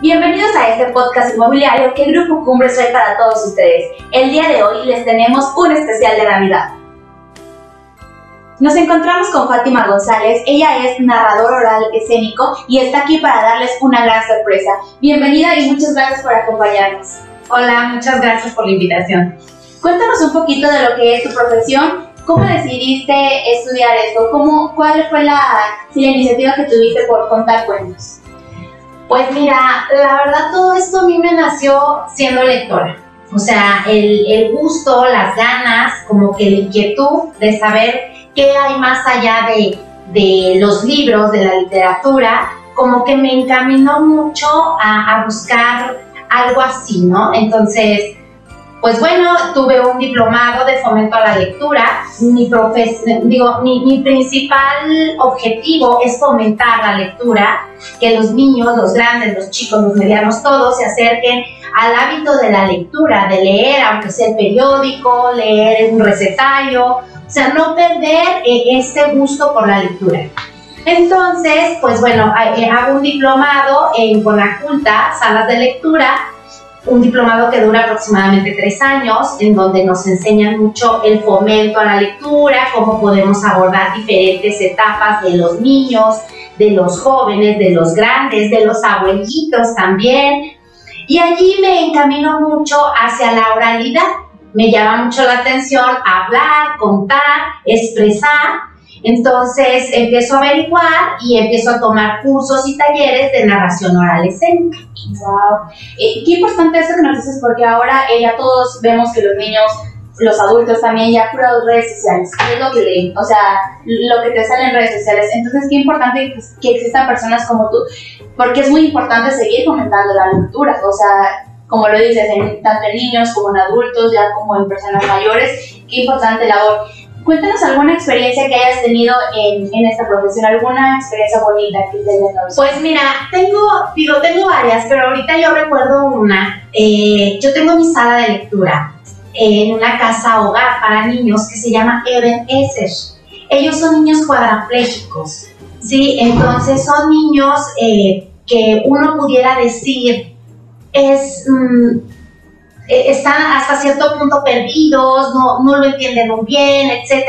Bienvenidos a este podcast inmobiliario que Grupo Cumbre trae para todos ustedes. El día de hoy les tenemos un especial de Navidad. Nos encontramos con Fátima González, ella es narrador oral escénico y está aquí para darles una gran sorpresa. Bienvenida y muchas gracias por acompañarnos. Hola, muchas gracias por la invitación. Cuéntanos un poquito de lo que es tu profesión, cómo decidiste estudiar esto, ¿Cómo, cuál fue la, la iniciativa que tuviste por contar cuentos. Pues mira, la verdad todo esto a mí me nació siendo lectora. O sea, el, el gusto, las ganas, como que la inquietud de saber qué hay más allá de, de los libros, de la literatura, como que me encaminó mucho a, a buscar algo así, ¿no? Entonces, pues bueno, tuve un diplomado de fomento a la lectura. Mi, digo, mi, principal objetivo es fomentar la lectura, que los niños, los grandes, los chicos, los medianos, todos se acerquen al hábito de la lectura, de leer, aunque sea el periódico, leer un recetario, o sea, no perder eh, este gusto por la lectura. Entonces, pues bueno, eh, hago un diplomado en Bonaculta, salas de lectura, un diplomado que dura aproximadamente tres años, en donde nos enseñan mucho el fomento a la lectura, cómo podemos abordar diferentes etapas de los niños, de los jóvenes, de los grandes, de los abuelitos también. Y allí me encamino mucho hacia la oralidad. Me llama mucho la atención hablar, contar, expresar entonces empiezo a averiguar y empiezo a tomar cursos y talleres de narración oral escénica. Wow. Eh, qué importante eso que nos dices porque ahora eh, ya todos vemos que los niños, los adultos también ya puras redes sociales. ¿Qué es lo que leen? O sea, lo que te sale en redes sociales. Entonces, qué importante que existan personas como tú porque es muy importante seguir fomentando la lectura. O sea, como lo dices, en, tanto en niños como en adultos, ya como en personas mayores. Qué importante labor. Cuéntanos alguna experiencia que hayas tenido en, en esta profesión, alguna experiencia bonita que te hayas dado. Pues mira, tengo, digo, tengo varias, pero ahorita yo recuerdo una. Eh, yo tengo mi sala de lectura en una casa hogar para niños que se llama Eben Esser. Ellos son niños cuadraplégicos, ¿sí? Entonces son niños eh, que uno pudiera decir es... Mm, eh, están hasta cierto punto perdidos, no, no lo entienden muy bien, etc.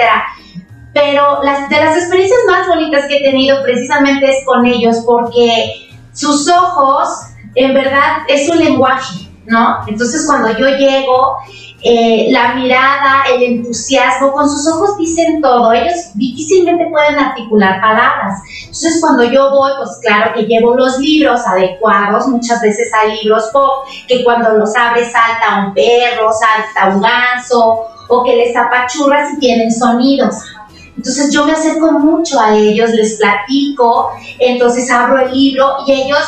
Pero las, de las experiencias más bonitas que he tenido precisamente es con ellos porque sus ojos en verdad es un lenguaje, ¿no? Entonces cuando yo llego eh, la mirada, el entusiasmo, con sus ojos dicen todo, ellos difícilmente pueden articular palabras. Entonces cuando yo voy, pues claro que llevo los libros adecuados, muchas veces hay libros pop, que cuando los abres salta un perro, salta un ganso, o que les apachurras y tienen sonidos. Entonces yo me acerco mucho a ellos, les platico, entonces abro el libro y ellos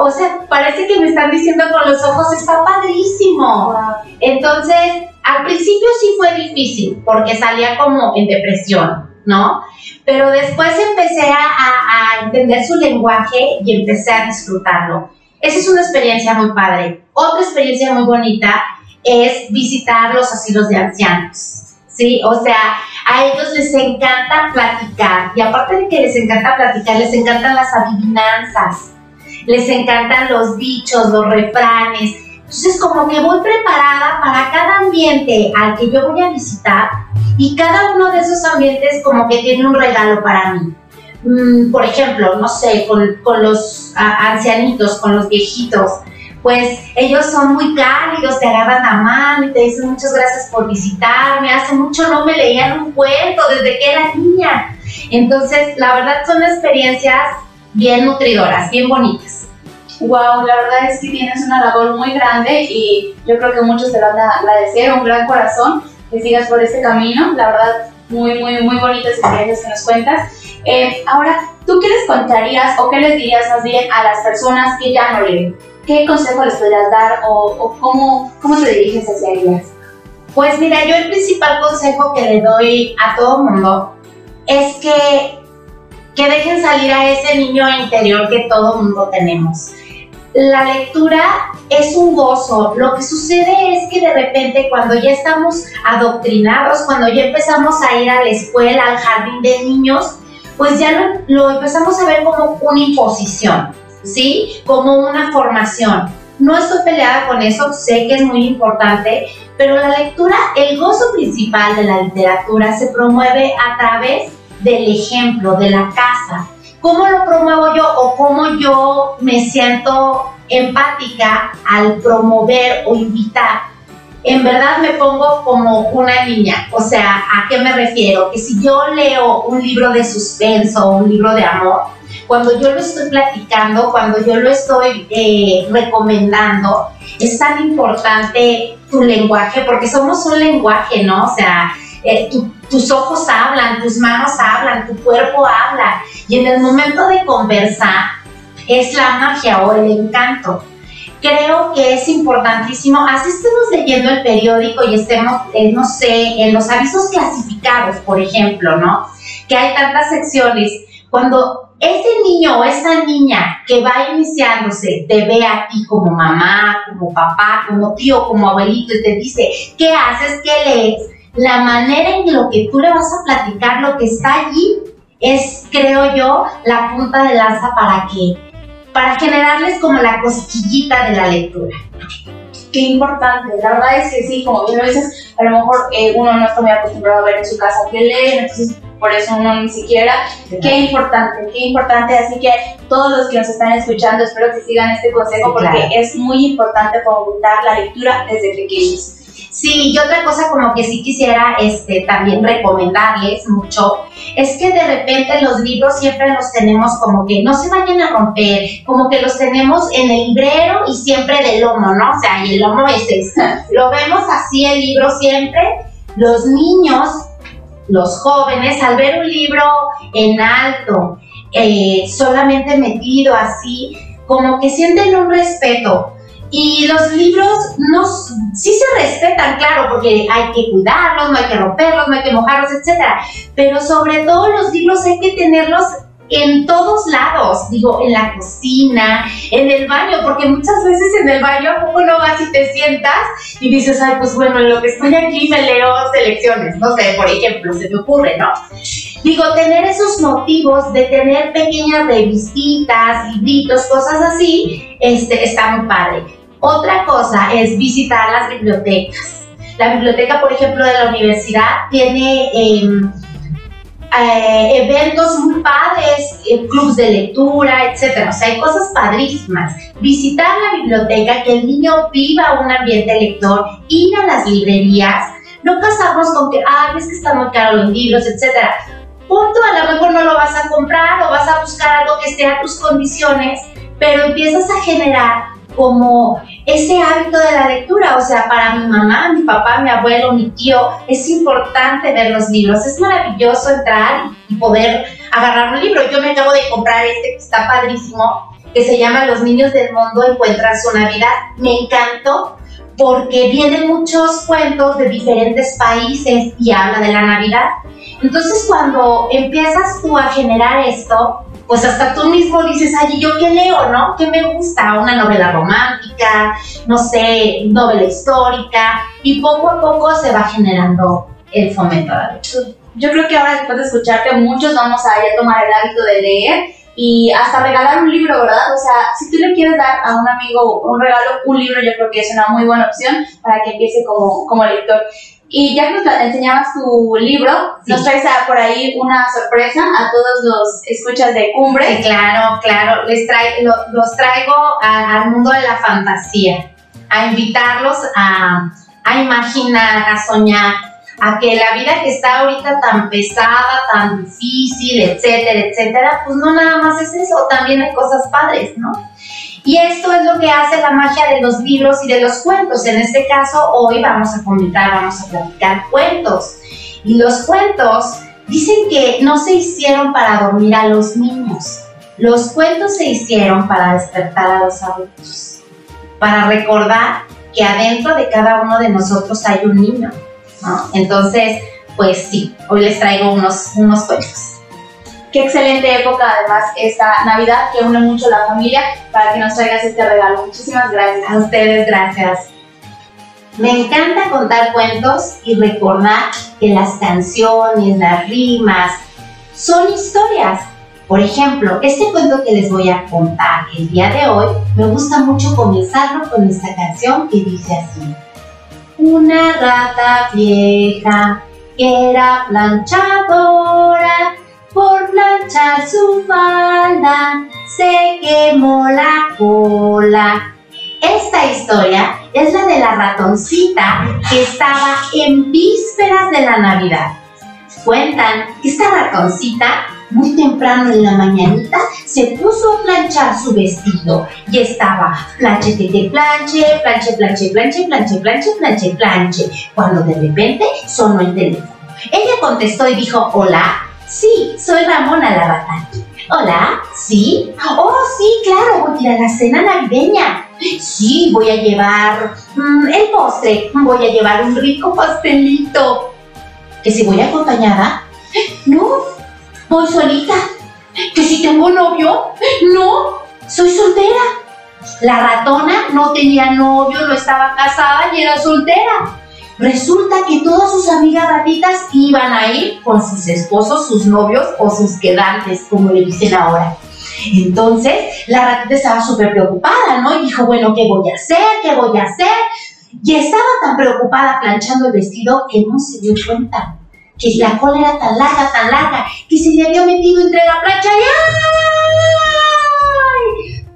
o sea, parece que me están diciendo con los ojos, está padrísimo. Entonces, al principio sí fue difícil, porque salía como en depresión, ¿no? Pero después empecé a, entender su lenguaje y empecé a disfrutarlo. Esa es una experiencia muy padre. Otra experiencia muy bonita es visitar los asilos de ancianos. ¿sí? O sea, a ellos les encanta platicar y aparte de que les encanta platicar, les encantan las adivinanzas les encantan los dichos, los refranes. Entonces como que voy preparada para cada ambiente al que yo voy a visitar y cada uno de esos ambientes como que tiene un regalo para mí. Mm, por ejemplo, no sé, con, los ancianitos, con los viejitos, pues ellos son muy cálidos, te agarran la mano y te dicen muchas gracias por visitarme, hace mucho no me leían un cuento desde que era niña. Entonces, la verdad son experiencias bien nutridoras, bien bonitas. Wow, la verdad es que tienes una labor muy grande y yo creo que muchos te van a agradecer, un gran corazón que sigas por este camino. La verdad, muy, muy, muy bonitas experiencias que nos cuentas. Eh, ahora, ¿tú qué les contarías o qué les dirías más bien a las personas que ya no leen? ¿Qué consejo les podrías dar o, o cómo, cómo te diriges hacia ellas? Pues mira, yo el principal consejo que le doy a todo mundo es que, que dejen salir a ese niño interior que todo mundo tenemos la lectura es un gozo. Lo que sucede es que de repente cuando ya estamos adoctrinados, cuando ya empezamos a ir a la escuela, al jardín de niños, pues ya lo, empezamos a ver como una imposición. ¿sí? Como una formación. No estoy peleada con eso, sé que es muy importante, pero la lectura, el gozo principal de la literatura se promueve a través del ejemplo, de la casa. ¿Cómo lo promuevo yo o cómo yo me siento empática al promover o invitar? En verdad me pongo como una niña, o sea, ¿a qué me refiero? Que si yo leo un libro de suspenso, un libro de amor, cuando yo lo estoy platicando, cuando yo lo estoy eh, recomendando, es tan importante tu lenguaje, porque somos un lenguaje, ¿no? O sea, eh, tus ojos hablan, tus manos hablan, tu cuerpo habla, y en el momento de conversar es la magia o el encanto. Creo que es importantísimo, así estemos leyendo el periódico y estemos, eh, no sé, en los avisos clasificados, por ejemplo, ¿no? Que hay tantas secciones. Cuando ese niño o esa niña que va iniciándose te ve a ti como mamá, como papá, como tío, como abuelito y te dice, ¿qué haces? ¿Qué lees? La manera en lo que tú le vas a platicar lo que está allí es, creo yo, la punta de lanza para que, para generarles como la cosquillita de la lectura. Qué importante, la verdad es que sí, como bien lo dices, a lo mejor eh, uno no está muy acostumbrado a ver en su casa que leen, entonces por eso uno ni siquiera. Qué importante, qué importante. Así que todos los que nos están escuchando, espero que sigan este consejo porque es muy importante fomentar la lectura desde pequeños. Sí, y otra cosa como que sí quisiera este, también recomendarles mucho, es que de repente los libros siempre los tenemos como que no se vayan a romper, como que los tenemos en el librero y siempre de lomo, ¿no? O sea, y el lomo es este. Lo vemos así el libro siempre. Los niños los jóvenes al ver un libro en alto, eh, solamente metido así, como que sienten un respeto. Y los libros no, sí se respetan, claro, porque hay que cuidarlos, no hay que romperlos, no hay que mojarlos, etc. Pero sobre todo los libros hay que tenerlos en todos lados, digo, en la cocina, en el baño, porque muchas veces en el baño a poco no vas y te sientas y dices, ay, pues bueno, en lo que estoy aquí me leo selecciones, no sé, por ejemplo, se me ocurre, ¿no? Digo, tener esos motivos de tener pequeñas revistitas, libritos, cosas así, este, está muy padre. Otra cosa es visitar las bibliotecas. La biblioteca, por ejemplo, de la universidad tiene... Em, eh, eventos muy padres, eh, clubs de lectura, etcétera. O sea, hay cosas padrísimas. Visitar la biblioteca, que el niño viva un ambiente lector, ir a las librerías, no casarnos con que, ay, es que están muy caros los libros, etcétera. Punto, a lo mejor no lo vas a comprar o vas a buscar algo que esté a tus condiciones, pero empiezas a generar como ese hábito de la lectura. O sea, para mi mamá, mi papá, mi abuelo, mi tío, es importante ver los libros. Es maravilloso entrar y poder agarrar un libro. Yo me acabo de comprar este que está padrísimo, que se llama Los niños del mundo encuentran su Navidad. Me encantó porque vienen muchos cuentos de diferentes países y habla de la Navidad. Entonces cuando empiezas tú a generar esto, pues hasta tú mismo dices, ay, ¿yo qué leo, no? ¿Qué me gusta? Una novela romántica, no sé, novela histórica, y poco a poco se va generando el fomento a. Yo creo que ahora después de escucharte, muchos vamos a ya tomar el hábito de leer y hasta regalar un libro, ¿verdad? O sea, si tú le quieres dar a un amigo un regalo, un libro, yo creo que es una muy buena opción para que empiece como, como lector. Y ya que nos enseñabas tu libro, nos traes por ahí una sorpresa a todos los escuchas de Cumbre. claro, claro, les traigo, los traigo al mundo de la fantasía, a invitarlos a, a imaginar, a soñar, a que la vida que está ahorita tan pesada, tan difícil, etcétera, etcétera, pues no nada más es eso, también hay cosas padres, ¿no? Y esto es lo que hace la magia de los libros y de los cuentos. En este caso, hoy vamos a comentar, vamos a platicar cuentos. Y los cuentos dicen que no se hicieron para dormir a los niños. Los cuentos se hicieron para despertar a los adultos. Para recordar que adentro de cada uno de nosotros hay un niño. Entonces, pues sí, hoy les traigo unos, unos cuentos. Qué excelente época, además, esta Navidad que une mucho la familia para que nos traigas este regalo. Muchísimas gracias. A ustedes, gracias. Me encanta contar cuentos y recordar que las canciones, las rimas, son historias Por ejemplo, este cuento que les voy a contar el día de hoy, me gusta mucho comenzarlo con esta canción que dice así. Una rata vieja que era planchadora, por planchar su falda se quemó la cola. Esta historia es la de la ratoncita que estaba en vísperas de la Navidad. Cuentan que esta ratoncita muy temprano en la mañanita se puso a planchar su vestido y estaba planche, planche, planche, planche, planche, planche, planche, planche, cuando de repente sonó el teléfono. Ella contestó y dijo, hola, sí, soy Ramona la rata. Hola, ¿sí? Oh, sí, claro, voy a ir a la cena navideña. Sí, voy a llevar mm, el postre, voy a llevar un rico pastelito. ¿Que si voy acompañada? No, voy solita. ¿Que si tengo novio? No, soy soltera. La ratona no tenía novio, no estaba casada y era soltera. Resulta que todas sus amigas ratitas iban a ir con sus esposos, sus novios o sus quedantes, como le dicen ahora. Entonces, la ratita estaba súper preocupada, ¿no? Y dijo, bueno, ¿qué voy a hacer? ¿Qué voy a hacer? Y estaba tan preocupada planchando el vestido que no se dio cuenta que la cola era tan larga, tan larga, que se le había metido entre la plancha y ¡ay!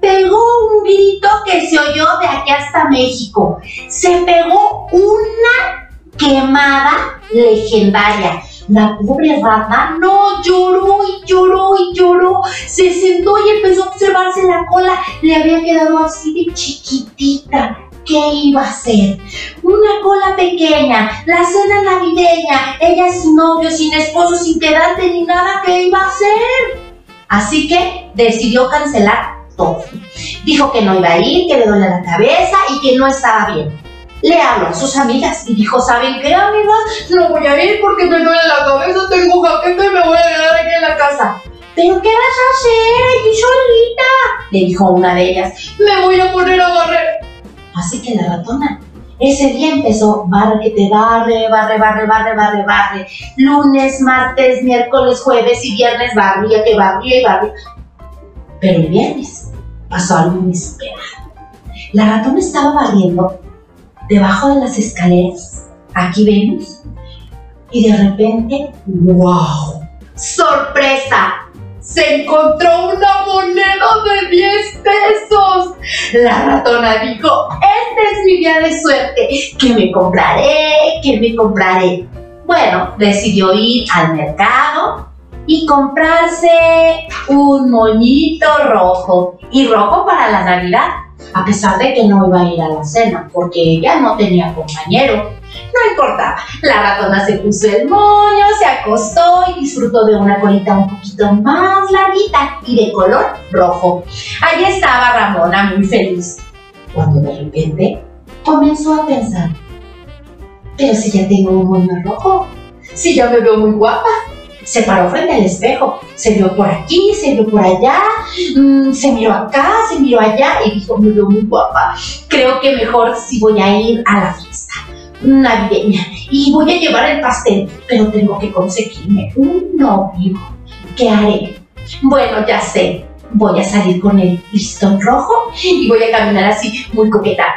Pegó un grito que se oyó de aquí hasta México. Se pegó una quemada legendaria. La pobre rata no lloró y lloró y lloró. Se sentó y empezó a observarse la cola. Le había quedado así de chiquitita. ¿Qué iba a hacer? Una cola pequeña, la cena navideña, ella sin novio, sin esposo, sin quedarte ni nada, ¿qué iba a hacer? Así que decidió cancelar Dijo que no iba a ir, que le dolía la cabeza y que no estaba bien. Le habló a sus amigas y dijo, ¿saben qué, amigas? No voy a ir porque me duele la cabeza, tengo jaqueca y me voy a quedar aquí en la casa. ¿Pero qué vas a hacer allí solita? Le dijo una de ellas. Me voy a poner a barrer. Así que la ratona ese día empezó barre que te barre, barre, barre, barre, barre, barre. Lunes, martes, miércoles, jueves y viernes barría que barría y barría. Pero el viernes pasó algo inesperado. La ratona estaba barriendo debajo de las escaleras. Aquí vemos. Y de repente, ¡wow! ¡Sorpresa! se encontró una moneda de 10 pesos. La ratona dijo, este es mi día de suerte, que me compraré, que me compraré. Bueno, decidió ir al mercado y comprarse un moñito rojo y rojo para la Navidad, a pesar de que no iba a ir a la cena porque ella no tenía compañero. No importaba, la ratona se puso el moño, se acostó y disfrutó de una colita un poquito más larguita y de color rojo. Allí estaba Ramona muy feliz, cuando de repente comenzó a pensar, pero si ya tengo un moño rojo, si ya me veo muy guapa, se paró frente al espejo, se vio por aquí, se vio por allá, mm, se miró acá, se miró allá y dijo, me muy guapa, creo que mejor si voy a ir a la fiesta navideña y voy a llevar el pastel, pero tengo que conseguirme un novio. ¿Qué haré? Bueno, ya sé, voy a salir con el listón rojo y voy a caminar así muy coqueta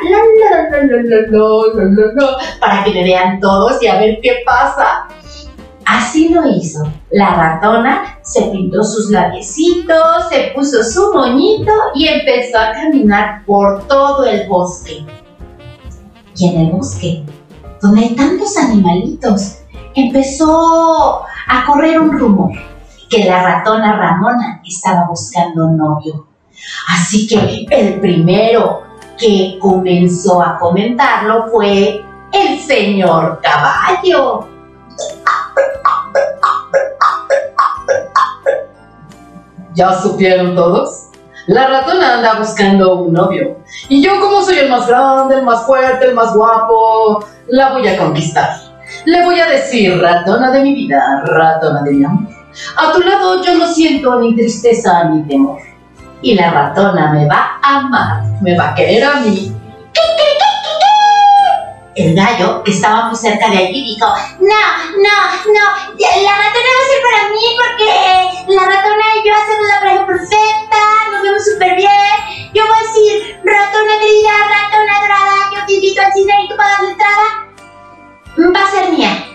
para que me vean todos y a ver qué pasa. Así lo hizo. La ratona se pintó sus labiecitos, se puso su moñito y empezó a caminar por todo el bosque. Y en el bosque, donde hay tantos animalitos, empezó a correr un rumor que la ratona Ramona estaba buscando novio. Así que el primero que comenzó a comentarlo fue el señor caballo. ¿Ya supieron todos? La ratona anda buscando un novio. Y yo como soy el más grande, el más fuerte, el más guapo, la voy a conquistar. Le voy a decir, ratona de mi vida, ratona de mi amor. A tu lado yo no siento ni tristeza ni temor. Y la ratona me va a amar, me va a querer a mí. El gallo, que estaba muy cerca de allí, dijo, no, no, no, la ratona va a ser para mí porque la ratona y yo hacemos la pareja perfecta, nos vemos súper bien. Yo voy a decir, ratona querida, ratona dorada, yo te invito al cine y tú pagas la entrada. Va a ser mía.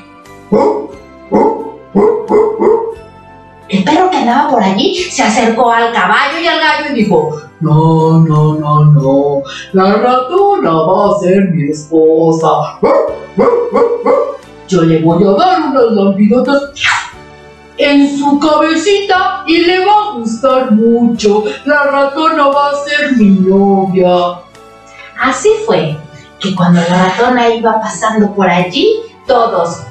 El perro que andaba por allí se acercó al caballo y al gallo y dijo, No, no, no, no. La ratona va a ser mi esposa. Yo le voy a dar unas lampidotas en su cabecita y le va a gustar mucho. La ratona va a ser mi novia. Así fue que cuando la ratona iba pasando por allí, todos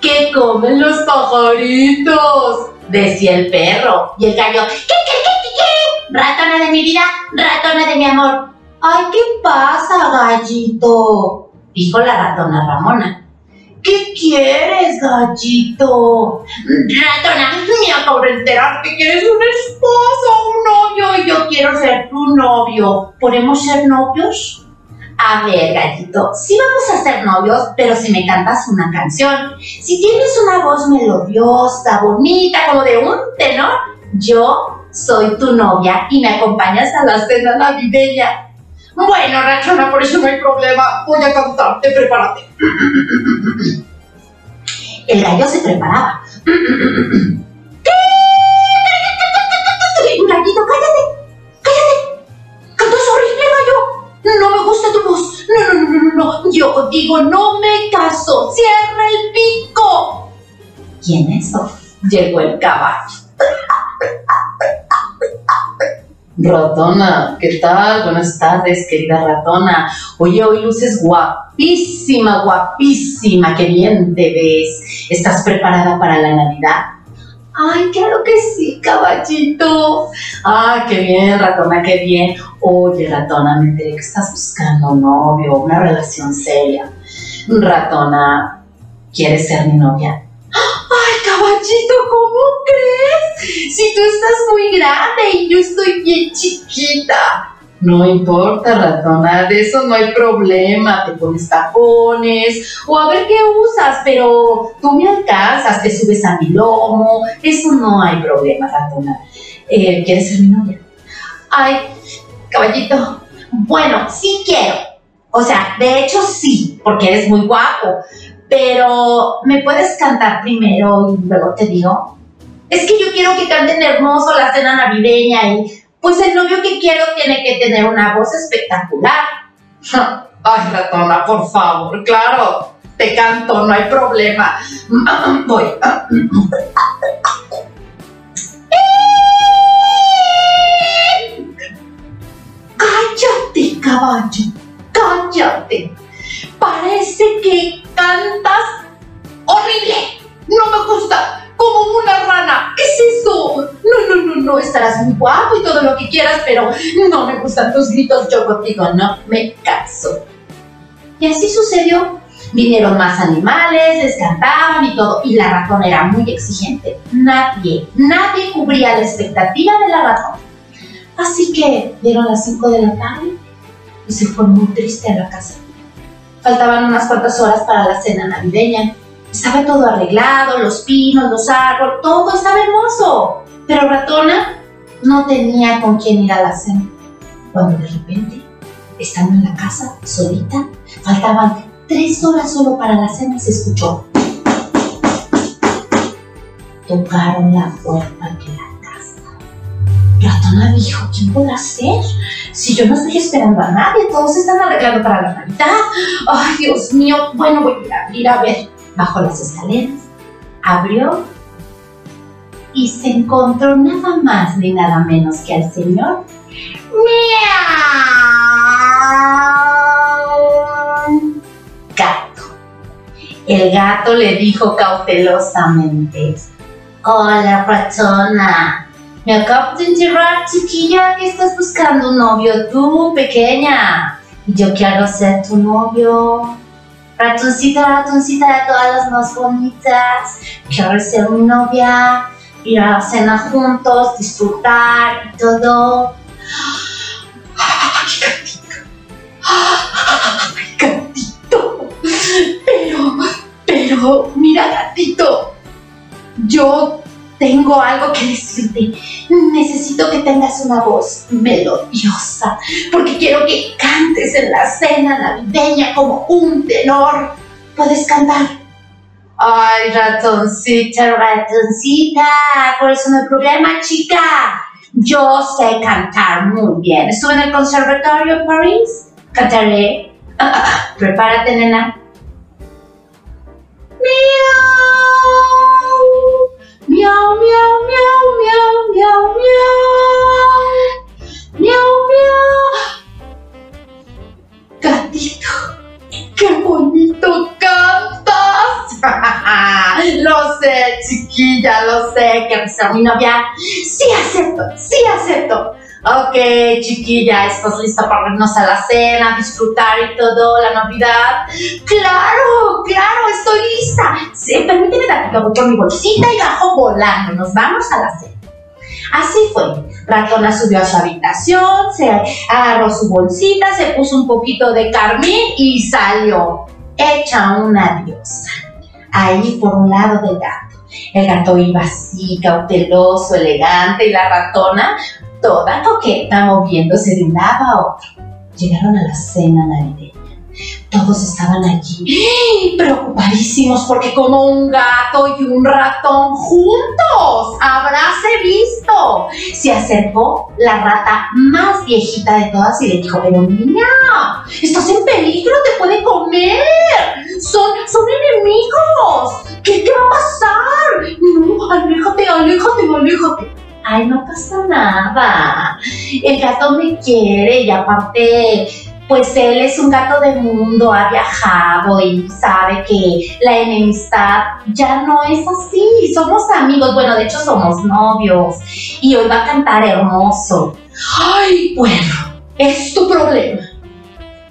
¿Qué comen los pajaritos? decía el perro. Y el gallo, ¿qué, qué, qué, qué, qué? Ratona de mi vida, ratona de mi amor. Ay, ¿qué pasa, gallito? Dijo la ratona Ramona. ¿Qué quieres, gallito? Ratona, me acabo de enterar que quieres un esposo, un novio, y yo quiero ser tu novio. ¿Podemos ser novios? A ver, gallito, sí vamos a ser novios, pero si me cantas una canción, si tienes una voz melodiosa, bonita, como de un tenor, yo soy tu novia y me acompañas a la cena navideña. Bueno, Rachona, por eso no hay problema. Voy a cantarte, prepárate. El gallo se preparaba. Digo, no me caso. Cierra el pico. Y en eso llegó el caballo. Ratona, ¿qué tal? Buenas tardes, querida ratona. Oye, hoy luces guapísima, guapísima, qué bien te ves. ¿Estás preparada para la Navidad? Ay, claro que sí, caballito. Ah, qué bien, ratona, qué bien. Oye, ratona, me enteré que estás buscando un novio, una relación seria. Ratona, ¿quieres ser mi novia? Ay, caballito, ¿cómo crees? Si tú estás muy grande y yo estoy bien chiquita. No importa, ratona, de eso no hay problema. Te pones tacones o a ver qué usas, pero tú me alcanzas, te subes a mi lomo. Eso no hay problema, ratona. Eh, ¿Quieres ser mi novia? Ay, caballito, bueno, sí quiero. O sea, de hecho sí, porque eres muy guapo. Pero, ¿me puedes cantar primero y luego te digo? Es que yo quiero que canten hermoso la cena navideña y pues el novio que quiero tiene que tener una voz espectacular. Ay, ratona, por favor, claro, te canto, no hay problema. Voy. Cállate, caballo, cállate. Parece que cantas horrible. No me gusta, como una rana. ¿Qué es eso? No, no, no, no, estarás muy guapo y todo lo que quieras, pero no me gustan tus gritos. Yo contigo no me caso. Y así sucedió. Vinieron más animales, les cantaban y todo, y la ratón era muy exigente. Nadie, nadie cubría la expectativa de la ratón. Así que dieron las 5 de la tarde y se fue muy triste a la casa. Faltaban unas cuantas horas para la cena navideña. Estaba todo arreglado, los pinos, los árboles, todo estaba hermoso. Pero Ratona no tenía con quién ir a la cena. Cuando de repente, estando en la casa, solita, faltaban tres horas solo para la cena, se escuchó. Tocaron la puerta de la casa. Ratona dijo, ¿quién podrá ser? Si yo no estoy esperando a nadie, todos están arreglando para la Navidad. Ay, Dios mío, bueno, voy a ir a ver. Bajó las escaleras, abrió y se encontró nada más ni nada menos que al señor Miau. Gato. El gato le dijo cautelosamente, Hola, ratona. Me acabo de enterar, chiquilla, que estás buscando un novio tú, pequeña. Y yo quiero ser tu novio ratoncita, ratoncita de todas las más bonitas, quiero ser mi novia, ir a la cena juntos, disfrutar y todo. ¡Ay, gatito! ¡Ay, gatito! Pero, pero, mira, gatito, yo tengo algo que decirte. Necesito que tengas una voz melodiosa, porque quiero que cantes en la cena navideña como un tenor. ¿Puedes cantar? Ay, ratoncita, ratoncita, por eso no hay problema, chica. Yo sé cantar muy bien. Estuve en el conservatorio en París. Cantaré. prepárate, nena. Miau, miau, miau, miau, miau, miau, miau, miau, miau. Gatito, qué bonito cantas. lo sé, chiquilla, lo sé, que ser mi novia. Sí acepto, sí acepto. Ok, chiquilla, ¿estás lista para irnos a la cena, disfrutar y todo, la Navidad? Claro, claro, estoy lista. Permíteme tantito, voy con mi bolsita y bajo volando. Nos vamos a la cena. Así fue. Ratona subió a su habitación, se agarró su bolsita, se puso un poquito de carmín y salió. Hecha una diosa. Ahí por un lado del gato. El gato iba así, cauteloso, elegante, y la ratona toda coqueta moviéndose de un lado a otro. Llegaron a la cena navideña. Todos estaban allí preocupadísimos porque como un gato y un ratón juntos, habráse visto. Se acercó la rata más viejita de todas y le dijo, pero niña, estás en peligro, te puede comer. Son, son enemigos. ¿Qué, ¿Qué va a pasar? No, aléjate, aléjate, aléjate ay, no pasa nada, el gato me quiere y aparte, pues él es un gato de mundo, ha viajado y sabe que la enemistad ya no es así, somos amigos, bueno, de hecho somos novios y hoy va a cantar hermoso. Ay, bueno, es tu problema.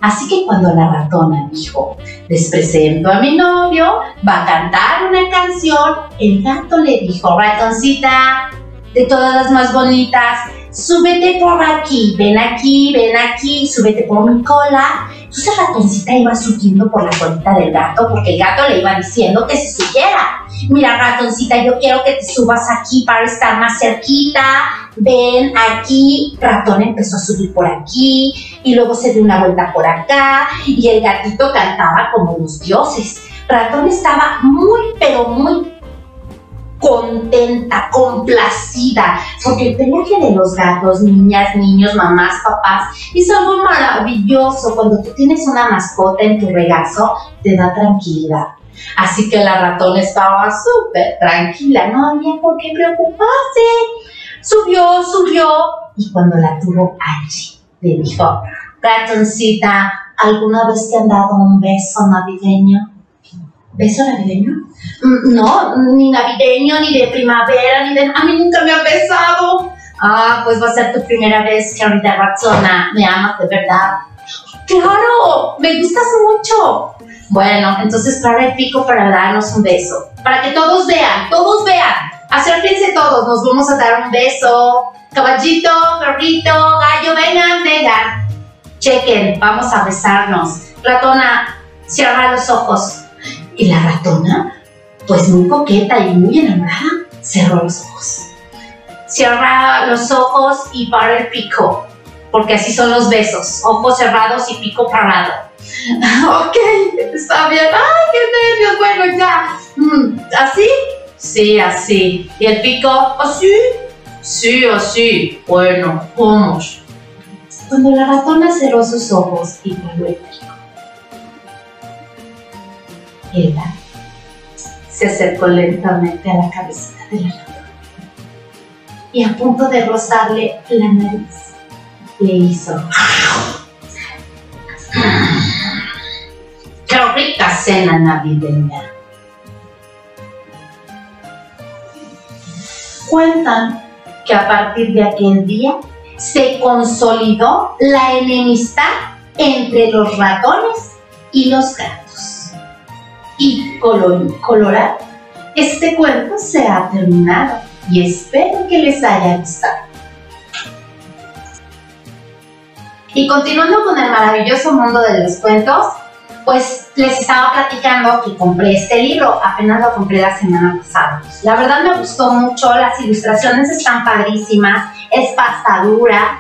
Así que cuando la ratona dijo, les presento a mi novio, va a cantar una canción, el gato le dijo, ratoncita, de todas las más bonitas, súbete por aquí, ven aquí, ven aquí, súbete por mi cola. Entonces ratoncita iba subiendo por la colita del gato porque el gato le iba diciendo que se subiera. Mira ratoncita, yo quiero que te subas aquí para estar más cerquita. Ven aquí. Ratón empezó a subir por aquí y luego se dio una vuelta por acá y el gatito cantaba como los dioses. Ratón estaba muy, pero muy contenta, complacida, porque el pelaje de los gatos, niñas, niños, mamás, papás, es algo maravilloso. Cuando tú tienes una mascota en tu regazo, te da tranquilidad. Así que la ratón estaba súper tranquila, no había por qué preocuparse. Subió, subió, y cuando la tuvo allí, le dijo, ratoncita, ¿alguna vez te han dado un beso navideño? ¿Beso navideño? Mm, no, ni navideño, ni de primavera, ni de... A mí nunca me han besado. Ah, pues va a ser tu primera vez, que ahorita Ratzona. Me amas de verdad. ¡Claro! ¡Me gustas mucho! Bueno, entonces para el pico para darnos un beso. Para que todos vean, todos vean. Acérquense todos, nos vamos a dar un beso. Caballito, perrito, gallo, vengan, vengan. Chequen, vamos a besarnos. Ratona, cierra los ojos. Y la ratona, pues muy coqueta y muy enamorada, cerró los ojos. Cierra los ojos y para el pico, porque así son los besos, ojos cerrados y pico parado. ok, está bien. ¡Ay, qué nervios! Bueno, ya. Mm, ¿Así? Sí, así. ¿Y el pico? ¿Así? Sí, así. Bueno, vamos. Cuando la ratona cerró sus ojos y paró ella se acercó lentamente a la cabecita de la ratona y a punto de rozarle la nariz, le hizo ¡Qué rica cena navideña! Cuentan que a partir de aquel día se consolidó la enemistad entre los ratones y los gatos y colorar, este cuento se ha terminado y espero que les haya gustado. Y continuando con el maravilloso mundo de los cuentos, pues les estaba platicando que compré este libro, apenas lo compré la semana pasada. La verdad me gustó mucho, las ilustraciones están padrísimas, es pastadura,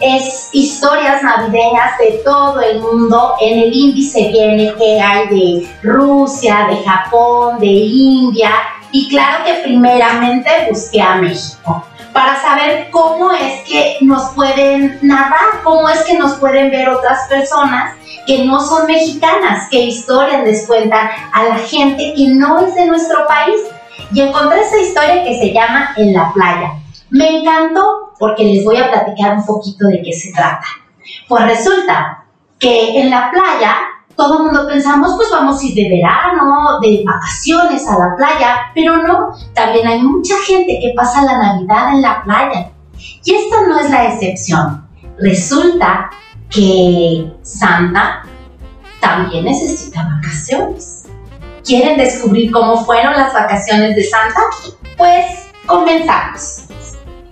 es historias navideñas de todo el mundo. En el índice viene que hay de Rusia, de Japón, de India. Y claro que primeramente busqué a México para saber cómo es que nos pueden narrar, cómo es que nos pueden ver otras personas que no son mexicanas, qué historias les cuentan a la gente que no es de nuestro país. Y encontré esa historia que se llama En la playa. Me encantó porque les voy a platicar un poquito de qué se trata. Pues resulta que en la playa todo el mundo pensamos, pues vamos a ir de verano, de vacaciones a la playa, pero no, también hay mucha gente que pasa la Navidad en la playa. Y esta no es la excepción. Resulta que Santa también necesita vacaciones. ¿Quieren descubrir cómo fueron las vacaciones de Santa? Pues comenzamos.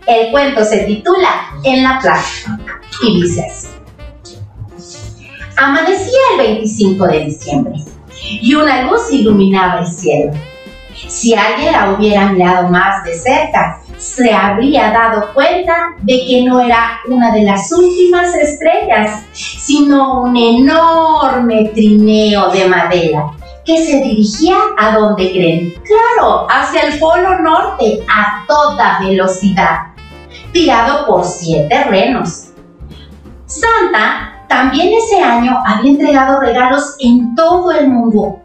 El cuento se titula En la playa y dice así. Amanecía el 25 de diciembre y una luz iluminaba el cielo. Si alguien la hubiera mirado más de cerca, se habría dado cuenta de que no era una de las últimas estrellas, sino un enorme trineo de madera que se dirigía a donde creen, claro, hacia el polo norte a toda velocidad tirado por siete renos. Santa también ese año había entregado regalos en todo el mundo,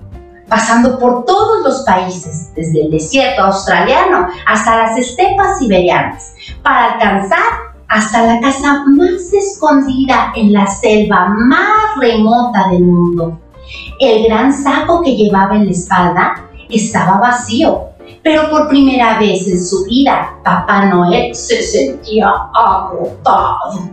pasando por todos los países, desde el desierto australiano hasta las estepas siberianas, para alcanzar hasta la casa más escondida en la selva más remota del mundo. El gran saco que llevaba en la espalda estaba vacío pero por primera vez en su vida, Papá Noel se sentía agotado.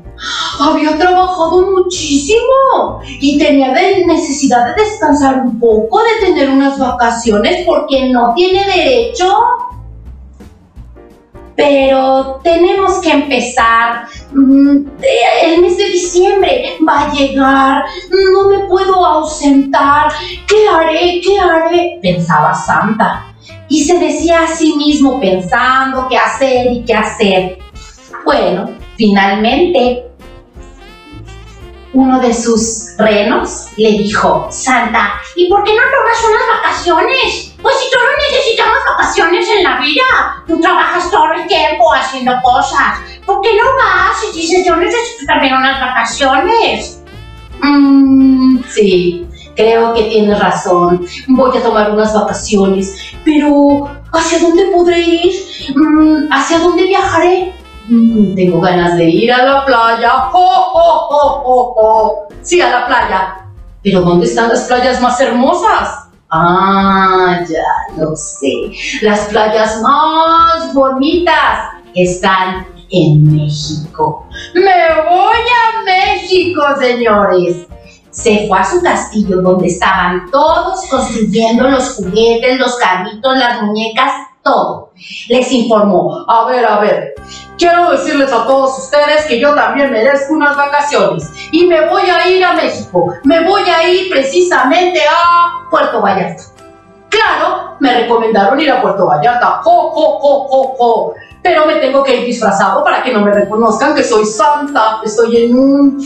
Había trabajado muchísimo y tenía necesidad de descansar un poco, de tener unas vacaciones porque no tiene derecho. Pero tenemos que empezar. Mm, el mes de diciembre va a llegar. No me puedo ausentar. ¿Qué haré? ¿Qué haré? Pensaba Santa y se decía a sí mismo pensando qué hacer y qué hacer. Bueno, finalmente uno de sus renos le dijo, Santa, ¿y por qué no tomas unas vacaciones? Pues si todos necesitamos vacaciones en la vida, tú trabajas todo el tiempo haciendo cosas. ¿Por qué no vas y dices, yo necesito también unas vacaciones? Mmm, sí, creo que tienes razón, voy a tomar unas vacaciones, pero ¿hacia dónde podré ir? Mm, ¿Hacia dónde viajaré? Mm, tengo ganas de ir a la playa. ¡Oh, oh, oh, oh, oh! Sí, a la playa. Pero ¿dónde están las playas más hermosas? Ah, ya lo sé. Las playas más bonitas están en México. Me voy a México, señores se fue a su castillo donde estaban todos construyendo los juguetes, los carritos, las muñecas, todo. Les informó, a ver, a ver, quiero decirles a todos ustedes que yo también merezco unas vacaciones y me voy a ir a México, me voy a ir precisamente a Puerto Vallarta. Claro, me recomendaron ir a Puerto Vallarta. ¡Jo, jo, jo, jo, jo! Pero me tengo que ir disfrazado para que no me reconozcan que soy santa, estoy en un,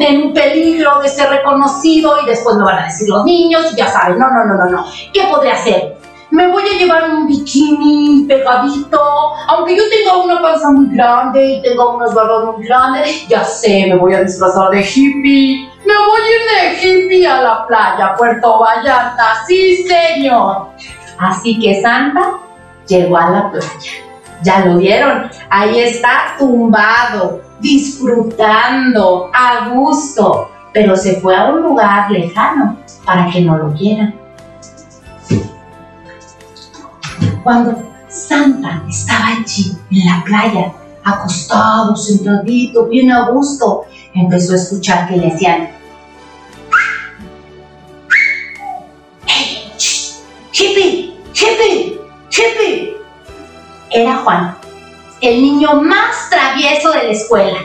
en un peligro de ser reconocido y después me van a decir los niños y ya saben, no, no, no, no, no, ¿qué podré hacer? Me voy a llevar un bikini pegadito, aunque yo tenga una panza muy grande y tenga unas barbas muy grandes, ya sé, me voy a disfrazar de hippie. Me voy a ir de hippie a la playa, Puerto Vallarta, sí señor. Así que Santa llegó a la playa ya lo vieron, ahí está tumbado, disfrutando, a gusto, pero se fue a un lugar lejano para que no lo vieran. Cuando Santa estaba allí en la playa, acostado, sentadito, bien a gusto, empezó a escuchar que le decían, era Juan, el niño más travieso de la escuela.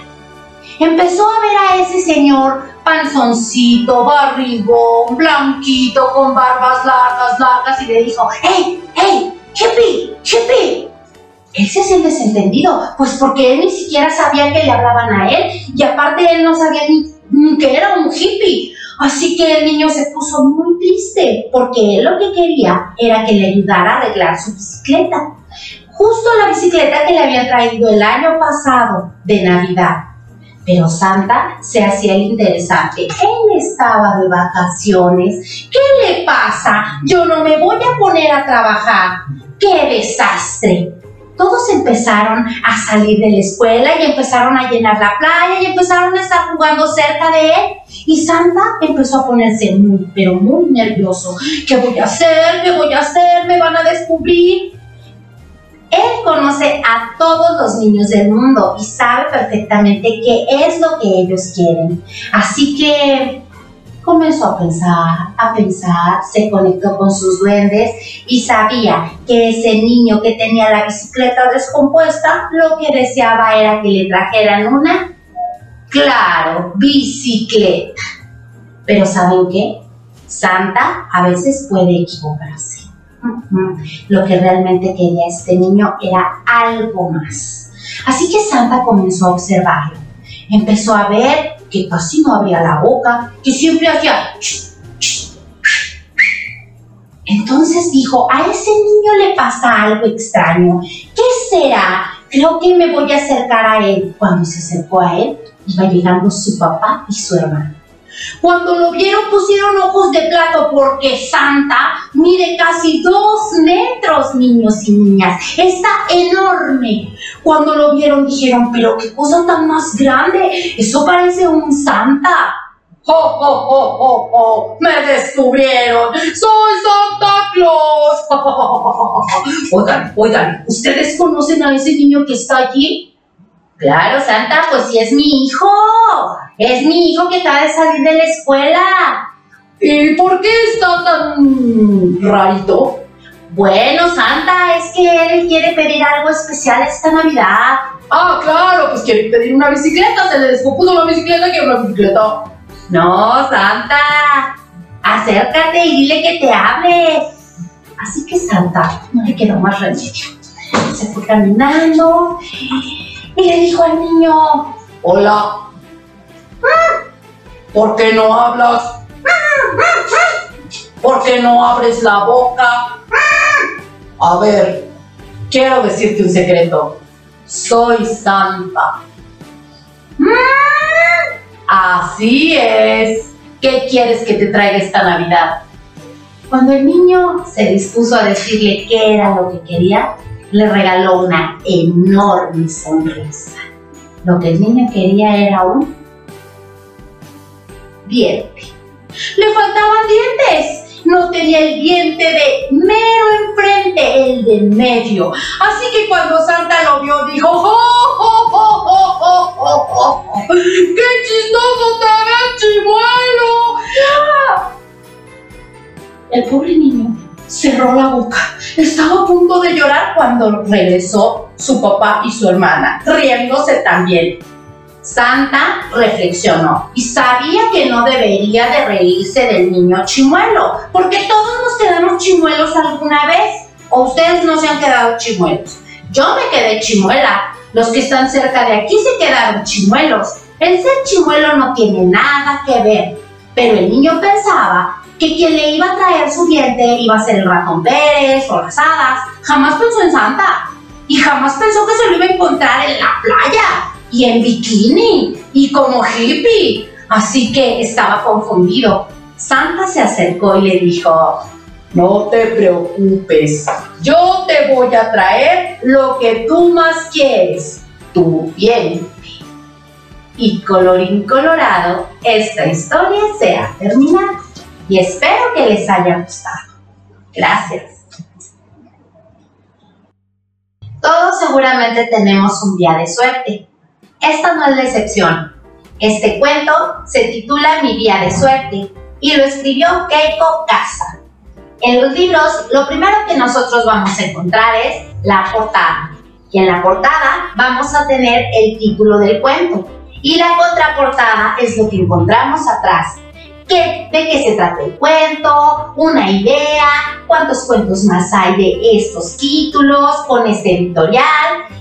empezó a ver a ese señor panzoncito, barrigón, blanquito, con barbas largas, largas, y le dijo, ¡Hey, hey, hippie, hippie! Ese es el desentendido, pues porque él ni siquiera sabía que le hablaban a él, y aparte él no sabía ni que era un hippie. Así que el niño se puso muy triste, porque él lo que quería era que le ayudara a arreglar su bicicleta. Justo la bicicleta que le habían traído el año pasado de Navidad. Pero Santa se hacía el interesante. Él estaba de vacaciones. ¿Qué le pasa? Yo no me voy a poner a trabajar. ¡Qué desastre! Todos empezaron a salir de la escuela y empezaron a llenar la playa y empezaron a estar jugando cerca de él. Y Santa empezó a ponerse muy, pero muy nervioso. ¿Qué voy a hacer? ¿Qué voy a hacer? ¿Me van a descubrir? Él conoce a todos los niños del mundo y sabe perfectamente qué es lo que ellos quieren. Así que comenzó a pensar, a pensar, se conectó con sus duendes y sabía que ese niño que tenía la bicicleta descompuesta lo que deseaba era que le trajeran una, claro, bicicleta. Pero ¿saben qué? Santa a veces puede equivocarse. Lo que realmente quería este niño era algo más. Así que Santa comenzó a observarlo. Empezó a ver que casi no abría la boca, que siempre hacía... Entonces dijo, a ese niño le pasa algo extraño. ¿Qué será? Creo que me voy a acercar a él. Cuando se acercó a él, iba llegando su papá y su hermano. Cuando lo vieron pusieron ojos de plato porque Santa mide casi dos metros, niños y niñas. Está enorme. Cuando lo vieron dijeron, pero qué cosa tan más grande. Eso parece un Santa. ¡Oh, oh, oh, oh, oh! ¡Me descubrieron! ¡Soy Santa Claus! oigan, oigan, ¿ustedes conocen a ese niño que está allí? Claro, Santa, pues sí es mi hijo. Es mi hijo que acaba de salir de la escuela. ¿Y por qué está tan rarito? Bueno, Santa, es que él quiere pedir algo especial esta Navidad. Ah, claro, pues quiere pedir una bicicleta. Se le descompuso la bicicleta, quiere una bicicleta. No, Santa. Acércate y dile que te hable. Así que Santa no le quedó más remedio. Se fue caminando y le dijo al niño, hola, ¿por qué no hablas? ¿Por qué no abres la boca? A ver, quiero decirte un secreto. Soy santa. Así es. ¿Qué quieres que te traiga esta Navidad? Cuando el niño se dispuso a decirle qué era lo que quería, le regaló una enorme sonrisa. Lo que el niño quería era un diente. Le faltaban dientes. No tenía el diente de mero enfrente, el de medio. Así que cuando Santa lo vio, dijo, ¡Oh, oh, oh, oh, oh, oh, oh! qué chistoso te ves, chimuelo! El pobre niño cerró la boca. Estaba a punto de llorar cuando regresó su papá y su hermana, riéndose también. Santa reflexionó y sabía que no debería de reírse del niño chimuelo, porque todos nos quedamos chimuelos alguna vez. ¿O ustedes no se han quedado chimuelos? Yo me quedé chimuela. Los que están cerca de aquí se quedaron chimuelos. El ser chimuelo no tiene nada que ver, pero el niño pensaba que quien le iba a traer su diente iba a ser el ratón Pérez o las hadas. Jamás pensó en Santa. Y jamás pensó que se lo iba a encontrar en la playa y en bikini y como hippie. Así que estaba confundido. Santa se acercó y le dijo, no te preocupes, yo te voy a traer lo que tú más quieres, tu diente. Y colorín colorado, esta historia se ha terminado y espero que les haya gustado. Gracias. Todos seguramente tenemos un día de suerte. Esta no es la excepción. Este cuento se titula Mi día de suerte y lo escribió Keiko Casa. En los libros, lo primero que nosotros vamos a encontrar es la portada. Y en la portada vamos a tener el título del cuento. Y la contraportada es lo que encontramos atrás. ¿Qué, ¿De qué se trata el cuento? ¿Una idea? ¿Cuántos cuentos más hay de estos títulos con este editorial?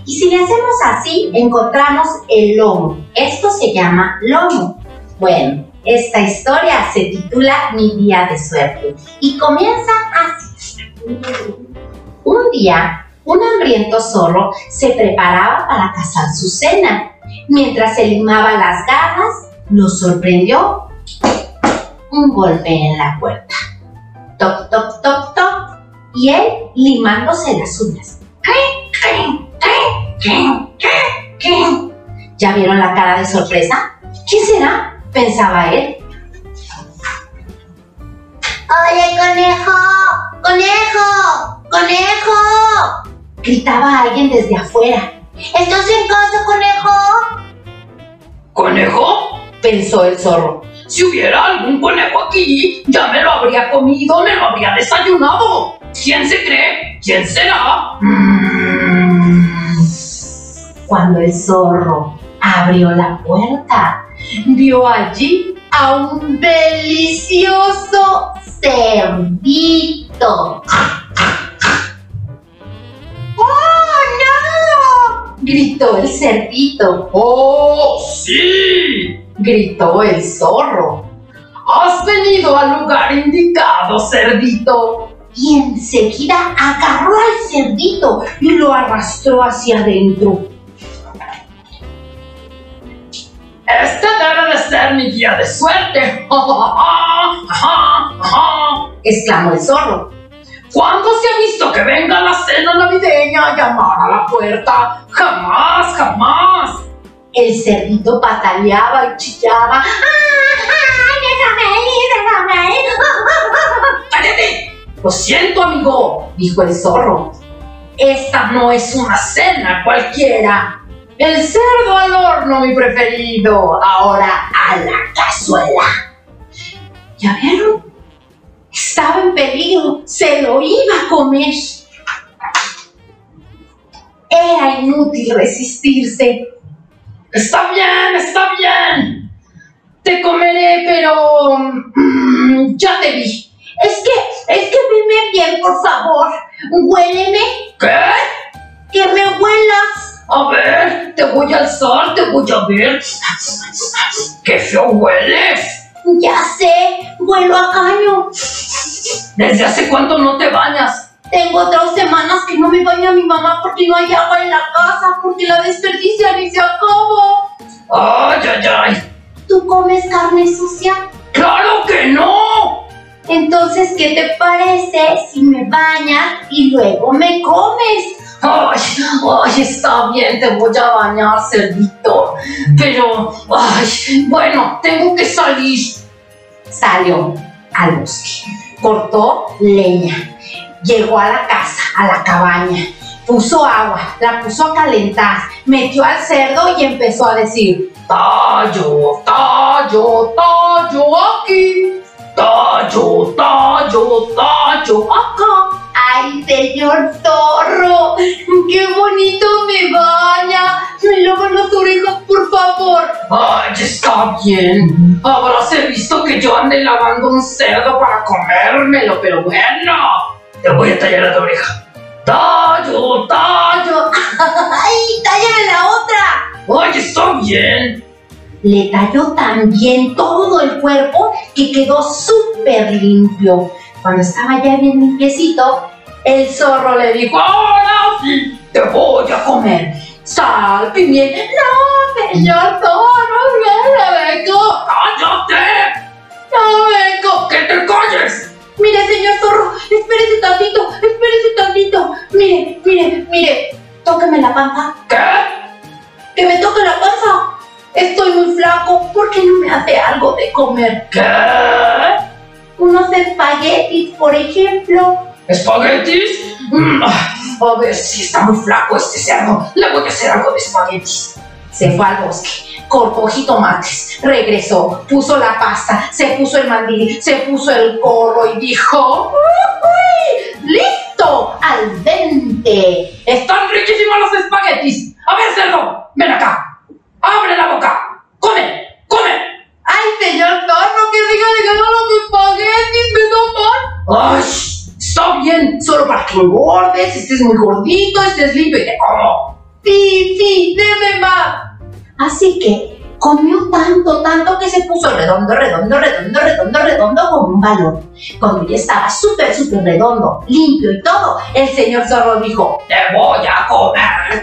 Y si le hacemos así, encontramos el lomo. Esto se llama lomo. Bueno, esta historia se titula Mi día de suerte y comienza así. Un día, un hambriento zorro se preparaba para cazar su cena. Mientras se limaba las garras, lo sorprendió un golpe en la puerta. Toc, toc, toc, toc. Y él limándose las uñas. ¿Ya vieron la cara de sorpresa? ¿Quién será? pensaba él. ¡Oye, conejo! ¡Conejo! ¡Conejo! Gritaba alguien desde afuera. ¿Estás en casa, conejo? ¿Conejo? pensó el zorro. Si hubiera algún conejo aquí, ya me lo habría comido, me lo habría desayunado. ¿Quién se cree? ¿Quién será? Mm. Cuando el zorro abrió la puerta, vio allí a un delicioso cerdito. ¡Oh, no! gritó el cerdito. ¡Oh, sí! Gritó el zorro. Has venido al lugar indicado, cerdito. Y enseguida agarró al cerdito y lo arrastró hacia adentro. Este debe de ser mi día de suerte. exclamó el zorro. ¿Cuándo se ha visto que venga la cena navideña a llamar a la puerta? Jamás, jamás. El cerdito pataleaba y chillaba. ¡Ay, déjame ir, déjame ir! ¡Cállate! Lo siento, amigo, dijo el zorro. Esta no es una cena cualquiera. El cerdo al horno, mi preferido. Ahora a la cazuela. ¿Ya vieron? Estaba en peligro. Se lo iba a comer. Era inútil resistirse. Está bien, está bien. Te comeré, pero... Mm, ya te vi. Es que, es que veme bien, por favor. Huéleme. ¿Qué? Que me huelas. A ver, te voy a alzar, te voy a ver. ¡Qué feo hueles! Ya sé, huelo a caño. ¿Desde hace cuánto no te bañas? Tengo dos semanas que no me baña mi mamá porque no hay agua en la casa, porque la desperdician y se acabó. ¡Ay, ay, ay! ¿Tú comes carne sucia? ¡Claro que no! Entonces, ¿qué te parece si me bañas y luego me comes? Ay, ay, está bien, te voy a bañar, cerdito. Pero, ay, bueno, tengo que salir. Salió al bosque, cortó leña, llegó a la casa, a la cabaña, puso agua, la puso a calentar, metió al cerdo y empezó a decir, tallo, tallo, tallo aquí, tallo, tallo, tallo acá. ¡Ay, señor zorro! ¡Qué bonito me baña! ¡Me lavan las orejas, por favor! ¡Ay, está bien! Habráse visto que yo ande lavando un cerdo para comérmelo, pero bueno, te voy a tallar la oreja. ¡Tallo, tallo! ¡Ay, tállame la otra! ¡Ay, está bien! Le talló también todo el cuerpo que quedó súper limpio. Cuando estaba ya bien limpiecito, el zorro le dijo, ahora sí, te voy a comer. Sal, pimienta. No, señor zorro, no vengo. ¡Cállate! No vengo. ¡Que te calles! Mire, señor zorro, espérese tantito, espérese tantito. Mire, mire, mire, tóqueme la panza. ¿Qué? Que me toque la panza. Estoy muy flaco, ¿por qué no me hace algo de comer? ¿Qué? Unos espaguetis, por ejemplo. ¿Espaguetis? Mm, a ver si está muy flaco este cerdo. Le voy a hacer algo de espaguetis. Se fue al bosque, cortó jitomates, regresó, puso la pasta, se puso el mandil, se puso el gorro y dijo: ¡Uy! ¡Listo! ¡Al dente! ¡Están riquísimos los espaguetis! A ver, cerdo, ven acá. ¡Abre la boca! ¡Come! ¡Come! ¡Ay, señor zorro, que diga de los espaguetis me toman! ¡Ay! Está bien, solo para que engordes, estés muy gordito, estés limpio y te como. Sí, sí, deme más. Así que comió tanto, tanto que se puso redondo, redondo, redondo, redondo, redondo como un balón. Cuando ya estaba súper, súper redondo, limpio y todo, el señor zorro dijo, ¡Te voy a comer!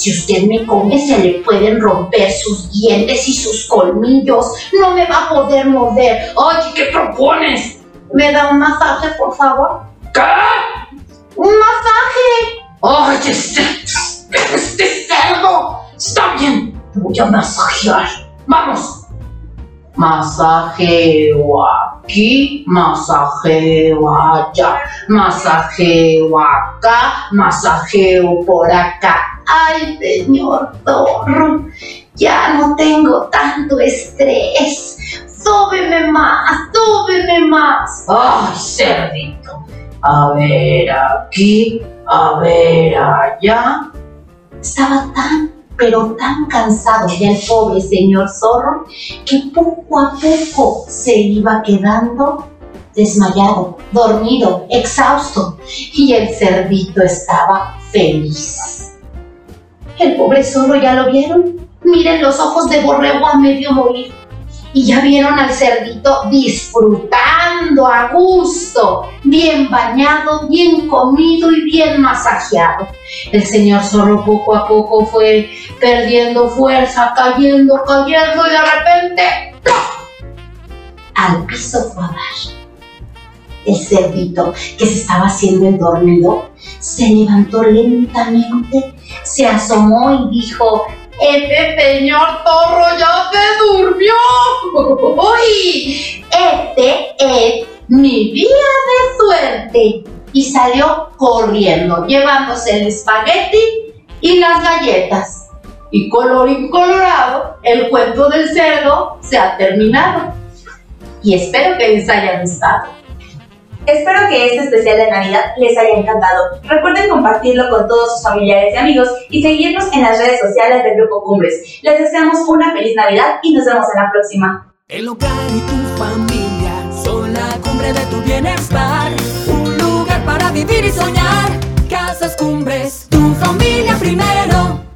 Si usted me come, se le pueden romper sus dientes y sus colmillos. No me va a poder morder. Ay, ¿qué propones? ¿Me da un masaje, por favor? ¿Qué? ¡Un masaje! ¡Ay, este, este cerdo! Está bien, te voy a masajear. Vamos. Masajeo aquí, masajeo allá, masajeo acá, masajeo por acá. Ay, señor zorro, ya no tengo tanto estrés. Súbeme más, súbeme más. ¡Ay, cerdito! A ver aquí, a ver allá. Estaba tan, pero tan cansado del pobre señor zorro que poco a poco se iba quedando desmayado, dormido, exhausto. Y el cerdito estaba feliz. El pobre zorro ya lo vieron. Miren los ojos de borrego a medio morir. Y ya vieron al cerdito a gusto, bien bañado, bien comido y bien masajeado. El señor zorro poco a poco fue perdiendo fuerza, cayendo, cayendo y de repente al piso fue a dar. El cerdito, que se estaba haciendo el dormido, se levantó lentamente, se asomó y dijo, Este señor zorro ya se durmió. ¡Uy! Este es mi día de suerte. Y salió corriendo, llevándose el espagueti y las galletas. Y colorín colorado, el cuento del cerdo se ha terminado. Y espero que les haya gustado. Espero que este especial de Navidad les haya encantado. Recuerden compartirlo con todos sus familiares y amigos y seguirnos en las redes sociales del Grupo Cumbres. Les deseamos una feliz Navidad y nos vemos en la próxima. El hogar y tu familia son la cumbre de tu bienestar. Un lugar para vivir y soñar. Casas Cumbres, tu familia primero.